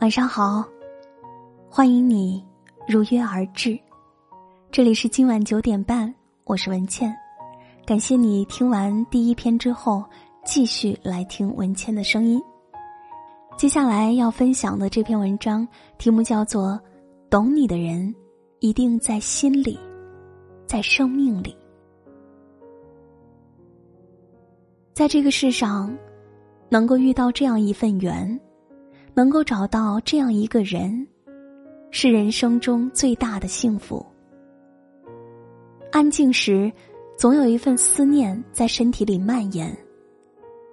晚上好，欢迎你如约而至。这里是今晚九点半，我是文倩。感谢你听完第一篇之后，继续来听文倩的声音。接下来要分享的这篇文章题目叫做《懂你的人一定在心里，在生命里》。在这个世上，能够遇到这样一份缘。能够找到这样一个人，是人生中最大的幸福。安静时，总有一份思念在身体里蔓延；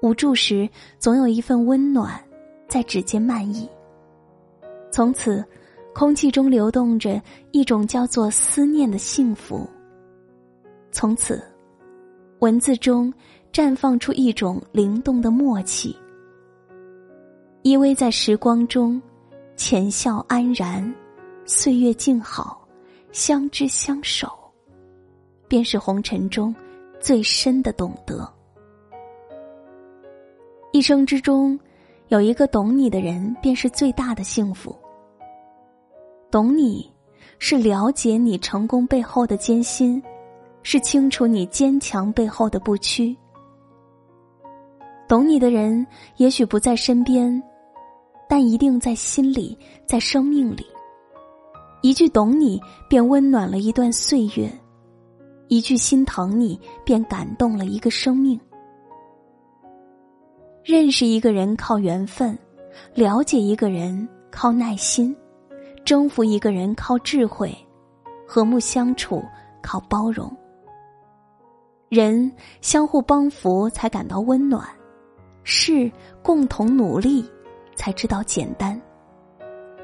无助时，总有一份温暖在指尖漫溢。从此，空气中流动着一种叫做思念的幸福。从此，文字中绽放出一种灵动的默契。依偎在时光中，浅笑安然，岁月静好，相知相守，便是红尘中最深的懂得。一生之中，有一个懂你的人，便是最大的幸福。懂你，是了解你成功背后的艰辛，是清楚你坚强背后的不屈。懂你的人，也许不在身边。但一定在心里，在生命里。一句懂你，便温暖了一段岁月；一句心疼你，便感动了一个生命。认识一个人靠缘分，了解一个人靠耐心，征服一个人靠智慧，和睦相处靠包容。人相互帮扶才感到温暖，事共同努力。才知道简单，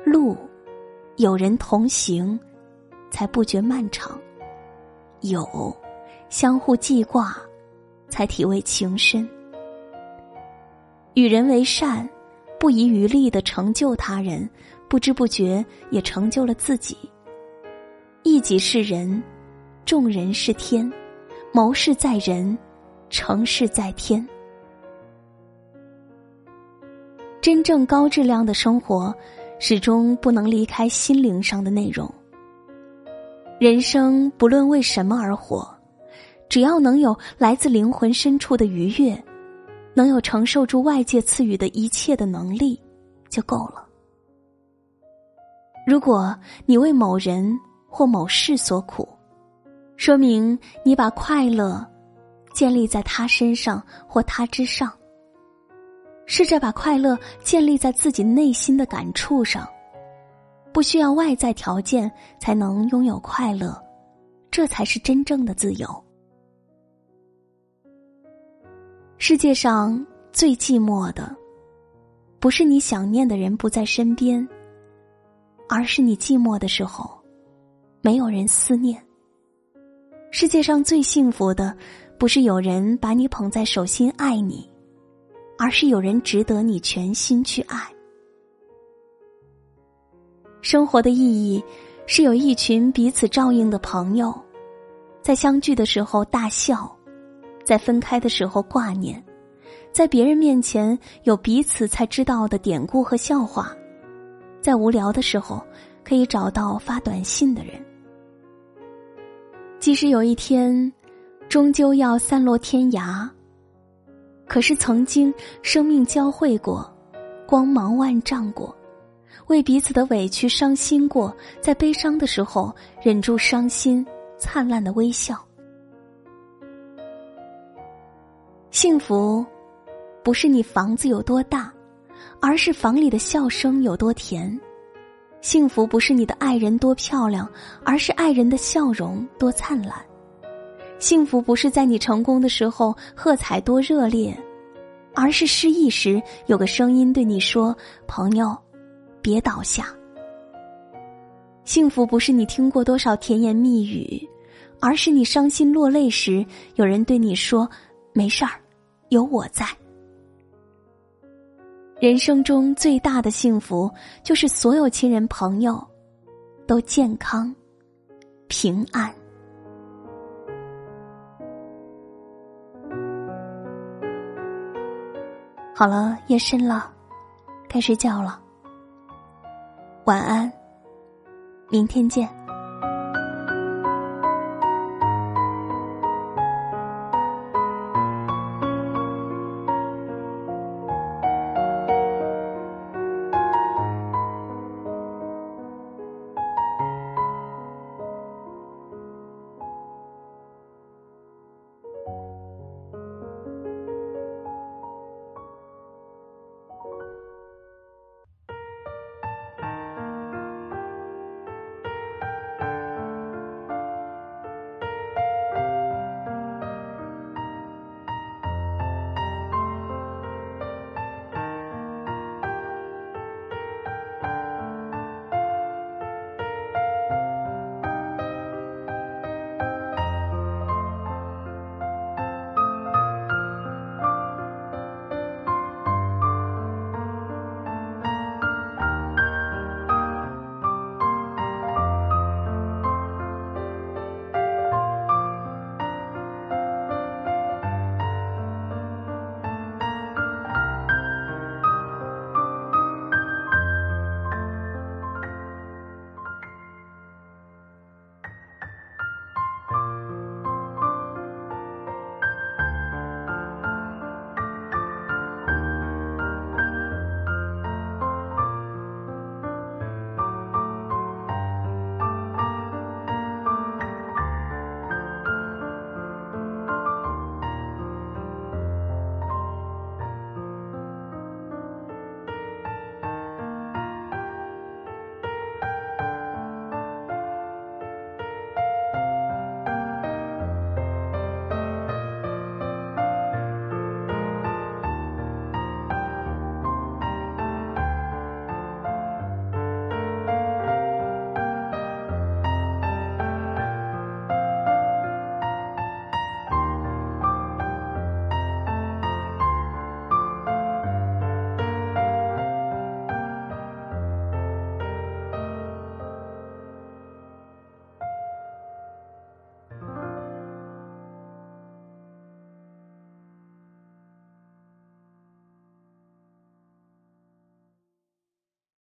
路有人同行，才不觉漫长；有相互记挂，才体味情深。与人为善，不遗余力的成就他人，不知不觉也成就了自己。一己是人，众人是天，谋事在人，成事在天。真正高质量的生活，始终不能离开心灵上的内容。人生不论为什么而活，只要能有来自灵魂深处的愉悦，能有承受住外界赐予的一切的能力，就够了。如果你为某人或某事所苦，说明你把快乐建立在他身上或他之上。试着把快乐建立在自己内心的感触上，不需要外在条件才能拥有快乐，这才是真正的自由。世界上最寂寞的，不是你想念的人不在身边，而是你寂寞的时候，没有人思念。世界上最幸福的，不是有人把你捧在手心爱你。而是有人值得你全心去爱。生活的意义是有一群彼此照应的朋友，在相聚的时候大笑，在分开的时候挂念，在别人面前有彼此才知道的典故和笑话，在无聊的时候可以找到发短信的人。即使有一天，终究要散落天涯。可是曾经生命交汇过，光芒万丈过，为彼此的委屈伤心过，在悲伤的时候忍住伤心，灿烂的微笑。幸福，不是你房子有多大，而是房里的笑声有多甜；幸福不是你的爱人多漂亮，而是爱人的笑容多灿烂。幸福不是在你成功的时候喝彩多热烈，而是失意时有个声音对你说：“朋友，别倒下。”幸福不是你听过多少甜言蜜语，而是你伤心落泪时有人对你说：“没事儿，有我在。”人生中最大的幸福，就是所有亲人朋友都健康、平安。好了，夜深了，该睡觉了。晚安，明天见。